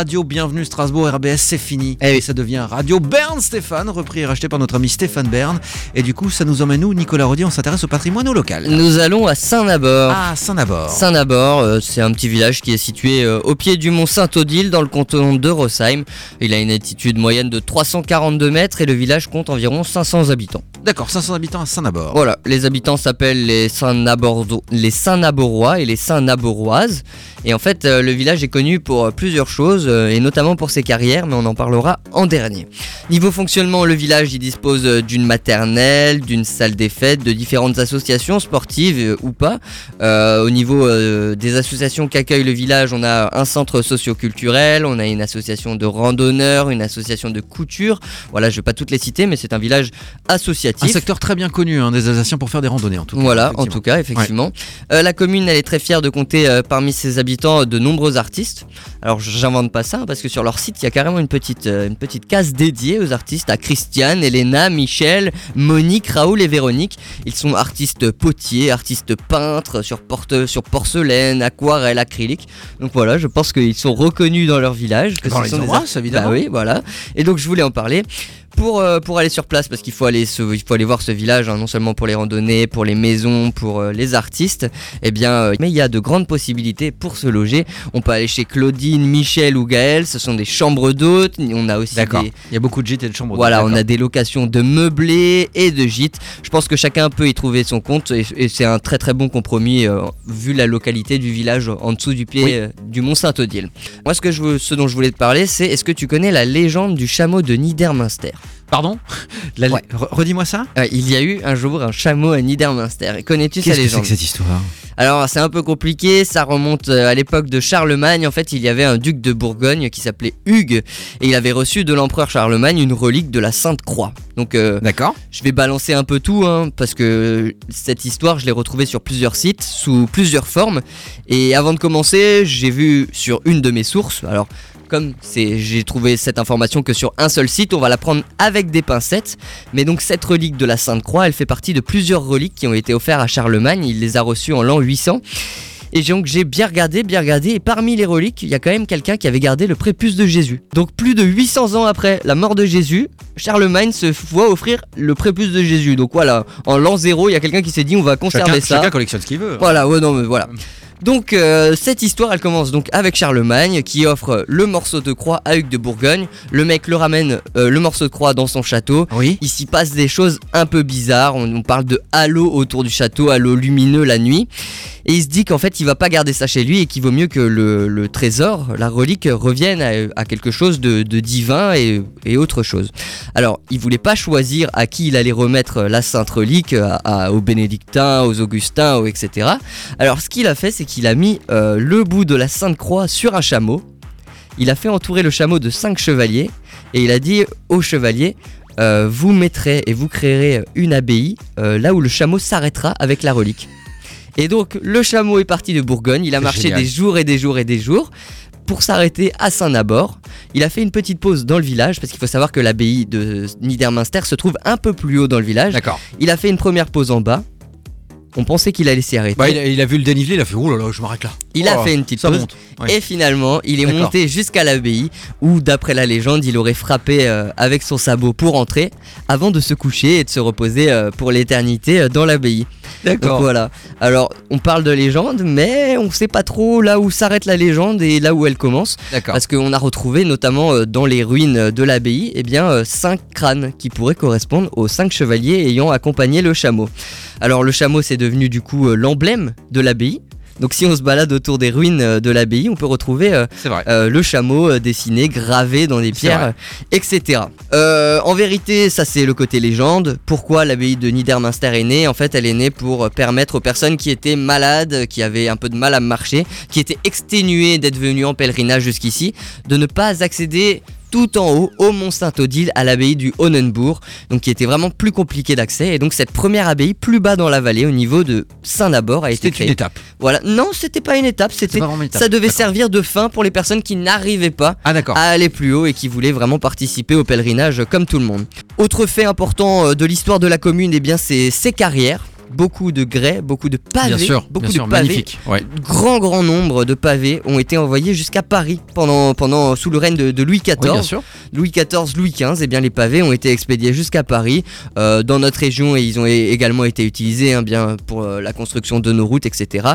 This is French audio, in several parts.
Radio Bienvenue Strasbourg RBS, c'est fini. Eh. Et ça devient Radio Bern Stéphane, repris et racheté par notre ami Stéphane Bern. Et du coup, ça nous emmène où, Nicolas Rodier On s'intéresse au patrimoine au local. Nous allons à Saint-Nabord. Ah, Saint-Nabord. Saint-Nabord, euh, c'est un petit village qui est situé euh, au pied du mont Saint-Odile dans le canton de Rosheim. Il a une altitude moyenne de 342 mètres et le village compte environ 500 habitants. D'accord, 500 habitants à Saint-Nabord. Voilà, les habitants s'appellent les Saint-Naborois et les Saint-Naboroises. Et en fait, euh, le village est connu pour euh, plusieurs choses, euh, et notamment pour ses carrières, mais on en parlera en dernier. Niveau fonctionnement, le village il dispose d'une maternelle, d'une salle des fêtes, de différentes associations sportives ou pas. Au niveau des associations qu'accueille le village, on a un centre socio-culturel, on a une association de randonneurs, une association de couture. Voilà, je vais pas toutes les citer, mais c'est un village Un associatif. secteur très bien connu hein, des Alsaciens pour faire des randonnées en tout cas. Voilà, en tout cas, effectivement. Euh, la commune, elle est très fière de compter euh, parmi ses habitants de nombreux artistes. Alors, j'invente pas ça, hein, parce que sur leur site, il y a carrément une petite, euh, une petite case dédiée aux artistes, à Christiane, Elena, Michel, Monique, Raoul et Véronique. Ils sont artistes potiers, artistes peintres, sur, porte, sur porcelaine, aquarelle, acrylique. Donc voilà, je pense qu'ils sont reconnus dans leur village. que Dans ce les sont des embrasses, évidemment. bah oui, voilà. Et donc je voulais en parler. Pour, euh, pour aller sur place, parce qu'il faut aller, se- il faut aller voir ce village, hein, non seulement pour les randonnées, pour les maisons, pour euh, les artistes, eh bien, euh, mais il y a de grandes possibilités pour se loger. On peut aller chez Claudine, Michel ou Gaël, ce sont des chambres d'hôtes, on a aussi D'accord. des, Il y a beaucoup de gîtes et de chambres. voilà, on a des locations de meublés et de gîtes. Je pense que chacun peut y trouver son compte et, et c'est un très très bon compromis vu la localité du village en dessous du pied Oui. du Mont Saint-Odile. Moi, ce, que je, veux- ce dont je voulais te parler, c'est est-ce que tu connais la légende du chameau de Niedermünster? Pardon La- Ouais. Re- Redis-moi ça Il y a eu un jour un chameau à Niedermünster. Connais-tu sa Qu'est-ce que c'est légende que cette histoire Alors c'est un peu compliqué, ça remonte euh, à l'époque de Charlemagne. En fait, il y avait un duc de Bourgogne qui s'appelait Hugues et il avait reçu de l'empereur Charlemagne une relique de la Sainte Croix. Donc euh, D'accord. je vais balancer un peu tout hein, parce que cette histoire, je l'ai retrouvée sur plusieurs sites, sous plusieurs formes. Et avant de commencer, j'ai vu sur une de mes sources. Alors, comme j'ai trouvé cette information que sur un seul site, on va la prendre avec des pincettes. Mais donc cette relique de la Sainte Croix, elle fait partie de plusieurs reliques qui ont été offertes à Charlemagne. Il les a reçues en l'an 800. Et donc j'ai bien regardé, bien regardé, et parmi les reliques, il y a quand même quelqu'un qui avait gardé le prépuce de Jésus. Donc plus de 800 ans après la mort de Jésus, Charlemagne se voit offrir le prépuce de Jésus. Donc voilà, en l'an 0, il y a quelqu'un qui s'est dit on va conserver Chacun, ça. chacun collectionne ce qu'il veut. Voilà, ouais, non, mais voilà. Donc euh, cette histoire, elle commence donc avec Charlemagne qui offre le morceau de croix à Hugues de Bourgogne. Le mec le ramène euh, le morceau de croix dans son château. Oui. Il s'y passe des choses un peu bizarres. On, on parle de halo autour du château, halo lumineux la nuit. Et il se dit qu'en fait, il va pas garder ça chez lui et qu'il vaut mieux que le, trésor, la relique, revienne à, quelque chose de, divin et, autre chose. Alors, il voulait pas choisir à qui il allait remettre la sainte relique, aux bénédictins, aux augustins, etc. Alors, ce qu'il a fait, c'est qu'il a mis euh, le bout de la sainte croix sur un chameau. Il a fait entourer le chameau de cinq chevaliers et il a dit aux chevaliers euh, vous mettrez et vous créerez une abbaye euh, là où le chameau s'arrêtera avec la relique. Et donc le chameau est parti de Bourgogne, il a marché génial. des jours et des jours et des jours pour s'arrêter à Saint-Nabord. Il a fait une petite pause dans le village parce qu'il faut savoir que l'abbaye de Niedermünster se trouve un peu plus haut dans le village. D'accord. Il a fait une première pause en bas. On pensait qu'il allait s'y arrêter. Bah, il, a, il a vu le dénivelé, il a fait oh là là, je m'arrête là. Il a Oh, fait une petite pause. monte. Ouais. Et finalement, il est monté jusqu'à l'abbaye où, d'après la légende, il aurait frappé euh, avec son sabot pour entrer avant de se coucher et de se reposer euh, pour l'éternité euh, dans l'abbaye. Donc D'accord. voilà. Alors, on parle de légende, mais on sait pas trop là où s'arrête la légende et là où elle commence. D'accord. Parce qu'on a retrouvé, notamment dans les ruines de l'abbaye, eh bien, cinq crânes qui pourraient correspondre aux cinq chevaliers ayant accompagné le chameau. Alors, le chameau, c'est devenu du coup l'emblème de l'abbaye. Donc, si on se balade autour des ruines euh, de l'abbaye, on peut retrouver euh, euh, le chameau dessiné, gravé dans des pierres, etc. En vérité, ça c'est le côté légende. Pourquoi l'abbaye de Niedermünster est née? En fait, elle est née pour permettre aux personnes qui étaient malades, qui avaient un peu de mal à marcher, qui étaient exténuées d'être venues en pèlerinage jusqu'ici, de ne pas accéder tout en haut au Mont Saint-Odile à l'abbaye du Honenbourg, donc qui était vraiment plus compliqué d'accès. Et donc cette première abbaye plus bas dans la vallée, au niveau de Saint-Nabord, a été C'était une créée. étape. Voilà, non, c'était pas une étape, c'était pas vraiment une étape. ça devait servir de fin pour les personnes qui n'arrivaient pas Ah d'accord. à aller plus haut et qui voulaient vraiment participer au pèlerinage comme tout le monde. Autre fait important euh, de l'histoire de la commune, eh bien c'est ses carrières. Beaucoup de grès, beaucoup de pavés, Bien sûr, beaucoup bien sûr, de pavés. magnifique. Ouais. Grand grand nombre de pavés ont été envoyés jusqu'à Paris pendant, pendant sous le règne de, de Louis XIV. Oui, bien sûr. Louis XIV, Louis XV, et bien les pavés ont été expédiés jusqu'à Paris, euh, dans notre région, et ils ont également été utilisés hein, bien pour euh, la construction de nos routes, etc.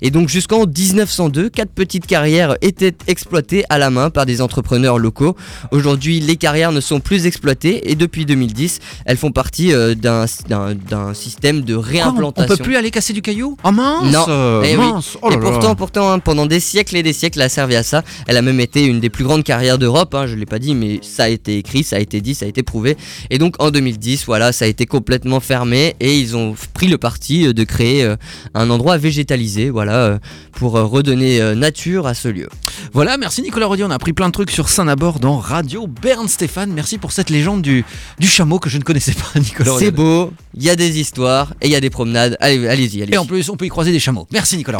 Et donc jusqu'en 1902, quatre petites carrières étaient exploitées à la main par des entrepreneurs locaux. Aujourd'hui, les carrières ne sont plus exploitées, et depuis 2010, elles font partie euh, d'un système de on- réimplantation. on peut plus aller casser du caillou? Oh mince Non. euh, Eh oui. Oh là et pourtant, là. pourtant, hein, pendant des siècles et des siècles, elle a servi à ça. Elle a même été une des plus grandes carrières d'Europe. hein, je l'ai pas dit, mais ça a été écrit, ça a été dit, ça a été prouvé. Et donc en 2010, voilà, ça a été complètement fermé et ils ont pris le parti euh, de créer euh, un endroit végétalisé, voilà, euh, pour redonner nature à ce lieu. Voilà, merci Nicolas Rodier. On a appris plein de trucs sur Saint-Nabord dans Radio Berne Stéphane. Merci pour cette légende du, du chameau que je ne connaissais pas, Nicolas Rodier. C'est beau, il y a des histoires et il y a des promenades. Allez, allez-y, allez-y. Et en plus, on peut y croiser des chameaux. Merci Nicolas.